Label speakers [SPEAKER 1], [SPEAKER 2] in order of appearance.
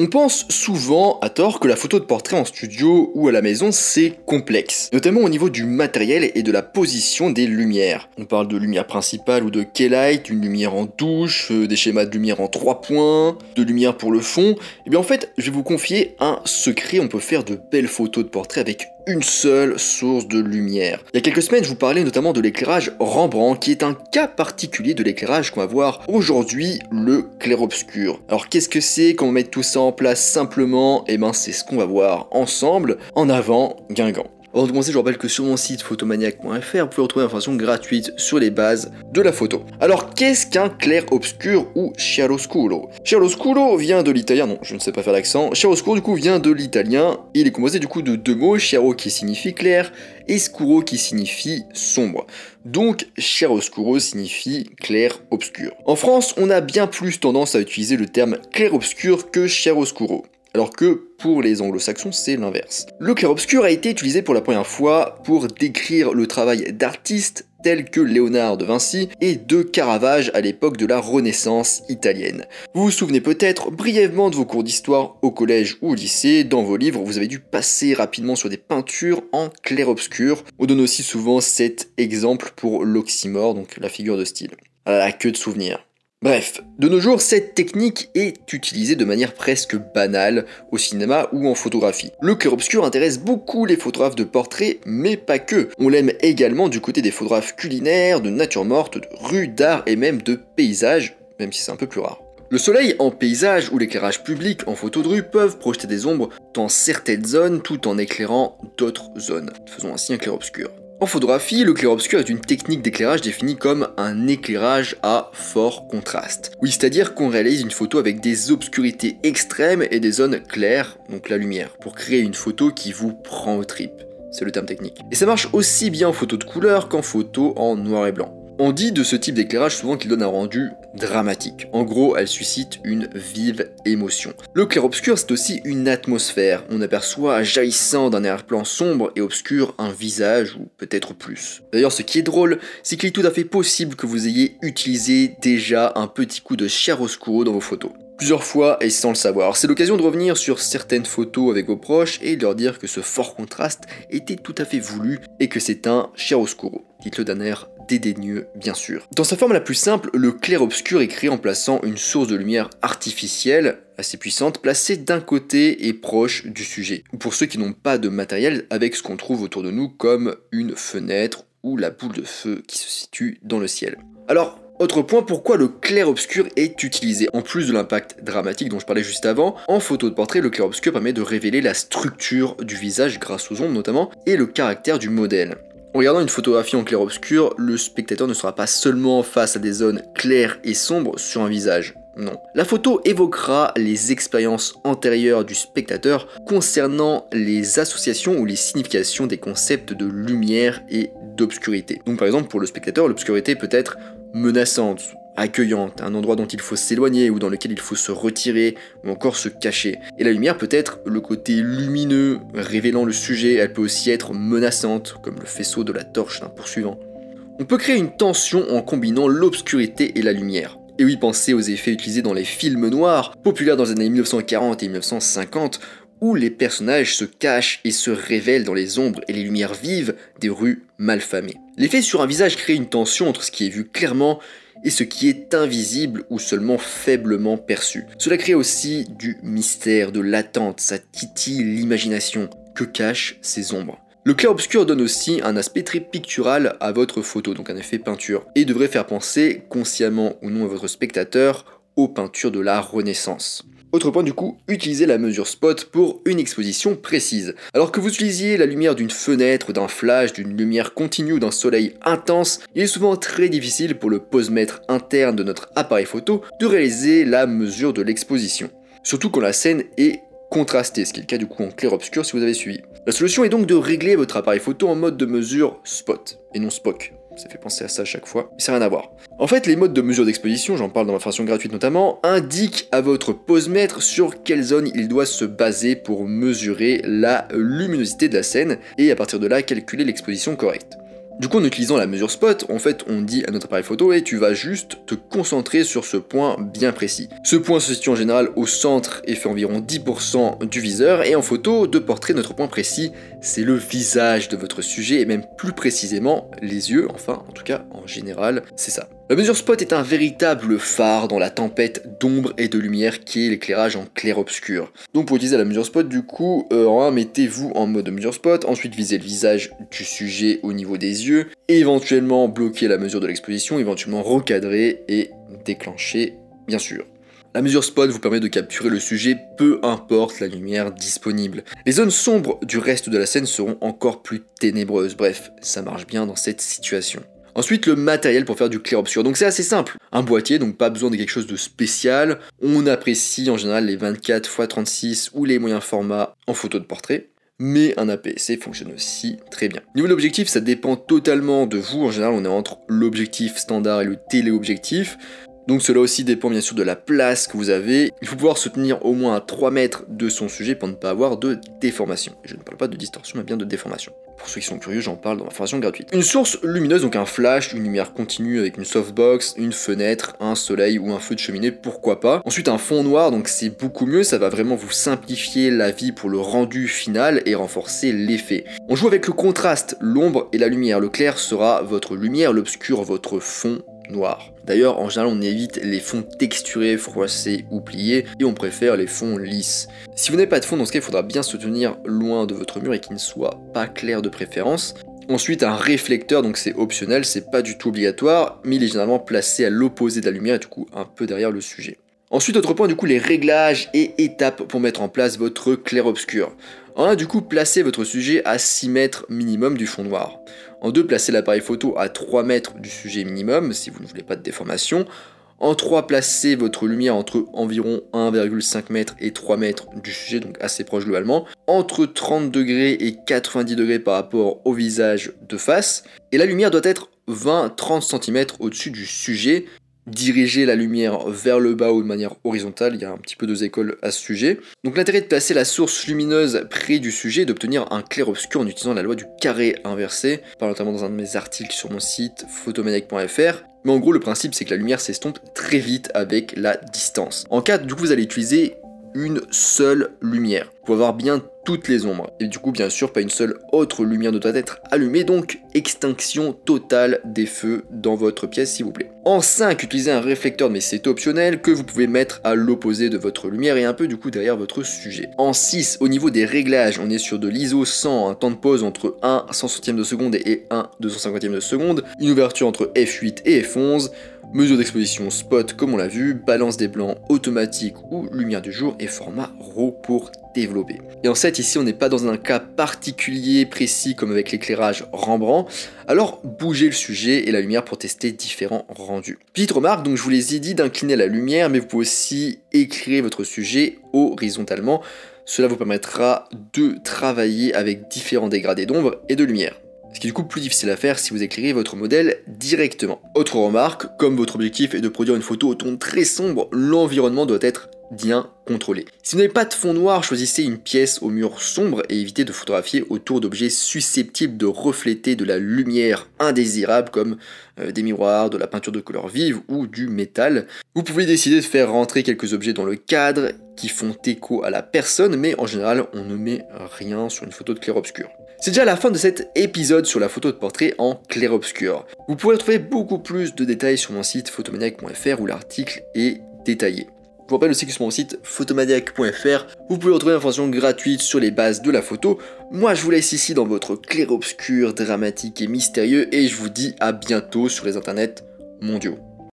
[SPEAKER 1] On pense souvent, à tort, que la photo de portrait en studio ou à la maison c'est complexe, notamment au niveau du matériel et de la position des lumières. On parle de lumière principale ou de key-light, une lumière en douche, euh, des schémas de lumière en trois points, de lumière pour le fond. Et bien en fait, je vais vous confier un secret, on peut faire de belles photos de portrait avec une seule source de lumière. Il y a quelques semaines, je vous parlais notamment de l'éclairage Rembrandt, qui est un cas particulier de l'éclairage qu'on va voir aujourd'hui, le clair-obscur. Alors qu'est-ce que c'est Comment mettre tout ça en place simplement? Eh ben c'est ce qu'on va voir ensemble. En avant, Guingamp. Avant de commencer, je vous rappelle que sur mon site photomaniac.fr, vous pouvez retrouver l'information gratuite sur les bases de la photo. Alors, qu'est-ce qu'un clair-obscur ou chiaroscuro? Chiaroscuro vient de l'italien, non, je ne sais pas faire l'accent. Chiaroscuro, du coup, vient de l'italien. Il est composé, du coup, de deux mots, chiaro qui signifie clair et scuro qui signifie sombre. Donc, chiaroscuro signifie clair-obscur. En France, on a bien plus tendance à utiliser le terme clair-obscur que chiaroscuro alors que pour les anglo-saxons c'est l'inverse. Le clair-obscur a été utilisé pour la première fois pour décrire le travail d'artistes tels que Léonard de Vinci et de Caravage à l'époque de la Renaissance italienne. Vous vous souvenez peut-être brièvement de vos cours d'histoire au collège ou au lycée, dans vos livres vous avez dû passer rapidement sur des peintures en clair-obscur. On donne aussi souvent cet exemple pour l'oxymore, donc la figure de style. À la queue de souvenirs. Bref, de nos jours, cette technique est utilisée de manière presque banale au cinéma ou en photographie. Le clair-obscur intéresse beaucoup les photographes de portraits, mais pas que. On l'aime également du côté des photographes culinaires, de nature morte, de rue, d'art et même de paysages, même si c'est un peu plus rare. Le soleil en paysage ou l'éclairage public en photo de rue peuvent projeter des ombres dans certaines zones tout en éclairant d'autres zones. Faisons ainsi un clair-obscur. En photographie, le clair-obscur est une technique d'éclairage définie comme un éclairage à fort contraste. Oui, c'est-à-dire qu'on réalise une photo avec des obscurités extrêmes et des zones claires, donc la lumière, pour créer une photo qui vous prend aux tripes. C'est le terme technique. Et ça marche aussi bien en photo de couleur qu'en photo en noir et blanc. On dit de ce type d'éclairage souvent qu'il donne un rendu dramatique. En gros, elle suscite une vive émotion. Le clair-obscur, c'est aussi une atmosphère. On aperçoit jaillissant d'un air-plan sombre et obscur un visage ou peut-être plus. D'ailleurs, ce qui est drôle, c'est qu'il est tout à fait possible que vous ayez utilisé déjà un petit coup de chiaroscuro dans vos photos plusieurs fois et sans le savoir. C'est l'occasion de revenir sur certaines photos avec vos proches et de leur dire que ce fort contraste était tout à fait voulu et que c'est un chiaroscuro. Dites-le d'un air dédaigneux bien sûr. Dans sa forme la plus simple, le clair-obscur est créé en plaçant une source de lumière artificielle assez puissante placée d'un côté et proche du sujet. Ou pour ceux qui n'ont pas de matériel avec ce qu'on trouve autour de nous comme une fenêtre ou la boule de feu qui se situe dans le ciel. Alors, autre point, pourquoi le clair-obscur est utilisé? En plus de l'impact dramatique dont je parlais juste avant, en photo de portrait, le clair-obscur permet de révéler la structure du visage grâce aux ombres notamment, et le caractère du modèle. En regardant une photographie en clair-obscur, le spectateur ne sera pas seulement face à des zones claires et sombres sur un visage. Non. La photo évoquera les expériences antérieures du spectateur concernant les associations ou les significations des concepts de lumière et d'obscurité. Donc par exemple pour le spectateur, l'obscurité peut être menaçante, accueillante, un endroit dont il faut s'éloigner ou dans lequel il faut se retirer ou encore se cacher. Et la lumière peut être le côté lumineux, révélant le sujet, elle peut aussi être menaçante, comme le faisceau de la torche d'un poursuivant. On peut créer une tension en combinant l'obscurité et la lumière. Et oui, pensez aux effets utilisés dans les films noirs, populaires dans les années 1940 et 1950, où les personnages se cachent et se révèlent dans les ombres et les lumières vives des rues malfamées. L'effet sur un visage crée une tension entre ce qui est vu clairement et ce qui est invisible ou seulement faiblement perçu. Cela crée aussi du mystère, de l'attente, ça titille l'imagination. Que cachent ces ombres? Le clair-obscur donne aussi un aspect très pictural à votre photo, donc un effet peinture, et devrait faire penser, consciemment ou non à votre spectateur, aux peintures de la Renaissance. Autre point du coup, utilisez la mesure spot pour une exposition précise. Alors que vous utilisiez la lumière d'une fenêtre, d'un flash, d'une lumière continue ou d'un soleil intense, il est souvent très difficile pour le posemètre interne de notre appareil photo de réaliser la mesure de l'exposition. Surtout quand la scène est contrastée, ce qui est le cas du coup en clair-obscur si vous avez suivi. La solution est donc de régler votre appareil photo en mode de mesure spot et non spoc ça fait penser à ça à chaque fois, mais ça n'a rien à voir. En fait, les modes de mesure d'exposition, j'en parle dans ma version gratuite notamment, indiquent à votre posemètre sur quelle zone il doit se baser pour mesurer la luminosité de la scène et à partir de là calculer l'exposition correcte. Du coup, en utilisant la mesure spot, en fait, on dit à notre appareil photo et tu vas juste te concentrer sur ce point bien précis. Ce point se situe en général au centre et fait environ 10% du viseur et en photo de portrait, notre point précis, c'est le visage de votre sujet et même plus précisément les yeux, enfin, en tout cas, en général, c'est ça. La mesure spot est un véritable phare dans la tempête d'ombre et de lumière qui est l'éclairage en clair-obscur. Donc pour utiliser la mesure spot, du coup, euh, en mettez-vous en mode mesure spot, ensuite visez le visage du sujet au niveau des yeux, éventuellement bloquer la mesure de l'exposition, éventuellement recadrer et déclencher, bien sûr. La mesure spot vous permet de capturer le sujet peu importe la lumière disponible. Les zones sombres du reste de la scène seront encore plus ténébreuses, bref, ça marche bien dans cette situation. Ensuite, le matériel pour faire du clair-obscur. Donc c'est assez simple. Un boîtier, donc pas besoin de quelque chose de spécial. On apprécie en général les 24 x 36 ou les moyens formats en photo de portrait. Mais un APS-C fonctionne aussi très bien. Niveau de l'objectif, ça dépend totalement de vous. En général, on est entre l'objectif standard et le téléobjectif. Donc cela aussi dépend bien sûr de la place que vous avez. Il faut pouvoir se tenir au moins à 3 mètres de son sujet pour ne pas avoir de déformation. je ne parle pas de distorsion, mais bien de déformation. Pour ceux qui sont curieux, j'en parle dans ma formation gratuite. Une source lumineuse, donc un flash, une lumière continue avec une softbox, une fenêtre, un soleil ou un feu de cheminée, pourquoi pas. Ensuite un fond noir, donc c'est beaucoup mieux, ça va vraiment vous simplifier la vie pour le rendu final et renforcer l'effet. On joue avec le contraste, l'ombre et la lumière. Le clair sera votre lumière, l'obscur votre fond D'ailleurs, en général, on évite les fonds texturés, froissés ou pliés, et on préfère les fonds lisses. Si vous n'avez pas de fond, dans ce cas, il faudra bien se tenir loin de votre mur et qu'il ne soit pas clair de préférence. Ensuite, un réflecteur, donc c'est optionnel, c'est pas du tout obligatoire, mais il est généralement placé à l'opposé de la lumière et du coup un peu derrière le sujet. Ensuite, autre point, du coup, les réglages et étapes pour mettre en place votre clair-obscur. En 1, du coup, placez votre sujet à 6 mètres minimum du fond noir. En 2, placez l'appareil photo à 3 mètres du sujet minimum, si vous ne voulez pas de déformation. En 3, placez votre lumière entre environ 1,5 m et 3 mètres du sujet, donc assez proche globalement, entre 30 degrés et 90 degrés par rapport au visage de face. Et la lumière doit être 20-30 cm au-dessus du sujet, diriger la lumière vers le bas ou de manière horizontale, il y a un petit peu deux écoles à ce sujet. Donc l'intérêt de placer la source lumineuse près du sujet d'obtenir un clair-obscur en utilisant la loi du carré inversé, par notamment dans un de mes articles sur mon site photomaniac.fr. Mais en gros le principe c'est que la lumière s'estompe très vite avec la distance. En cas du coup vous allez utiliser une seule lumière pour avoir bien toutes les ombres. Et du coup, bien sûr, pas une seule autre lumière ne doit être allumée, donc extinction totale des feux dans votre pièce, s'il vous plaît. En 5, utilisez un réflecteur, mais c'est optionnel, que vous pouvez mettre à l'opposé de votre lumière et un peu du coup derrière votre sujet. En 6, au niveau des réglages, on est sur de l'ISO 100, un temps de pause entre 1 100 de seconde et 1 250 de seconde, une ouverture entre f8 et f11, mesure d'exposition spot comme on l'a vu, balance des blancs automatique ou lumière du jour et format RAW pour développer. Et en 7, ici, on n'est pas dans un cas particulier précis comme avec l'éclairage Rembrandt, alors bougez le sujet et la lumière pour tester différents rendus. Petite remarque, donc je vous les ai dit d'incliner la lumière, mais vous pouvez aussi éclairer votre sujet horizontalement. Cela vous permettra de travailler avec différents dégradés d'ombre et de lumière. Ce qui est du coup plus difficile à faire si vous éclairez votre modèle directement. Autre remarque, comme votre objectif est de produire une photo au ton très sombre, l'environnement doit être bien contrôlé. Si vous n'avez pas de fond noir, choisissez une pièce au mur sombre et évitez de photographier autour d'objets susceptibles de refléter de la lumière indésirable comme euh, des miroirs, de la peinture de couleur vive ou du métal. Vous pouvez décider de faire rentrer quelques objets dans le cadre qui font écho à la personne, mais en général on ne met rien sur une photo de clair-obscur. C'est déjà la fin de cet épisode sur la photo de portrait en clair-obscur. Vous pourrez trouver beaucoup plus de détails sur mon site photomaniac.fr où l'article est détaillé. Je vous rappelle aussi que sur mon site photomaniac.fr, vous pouvez retrouver une information gratuite sur les bases de la photo. Moi, je vous laisse ici dans votre clair-obscur dramatique et mystérieux et je vous dis à bientôt sur les internets mondiaux.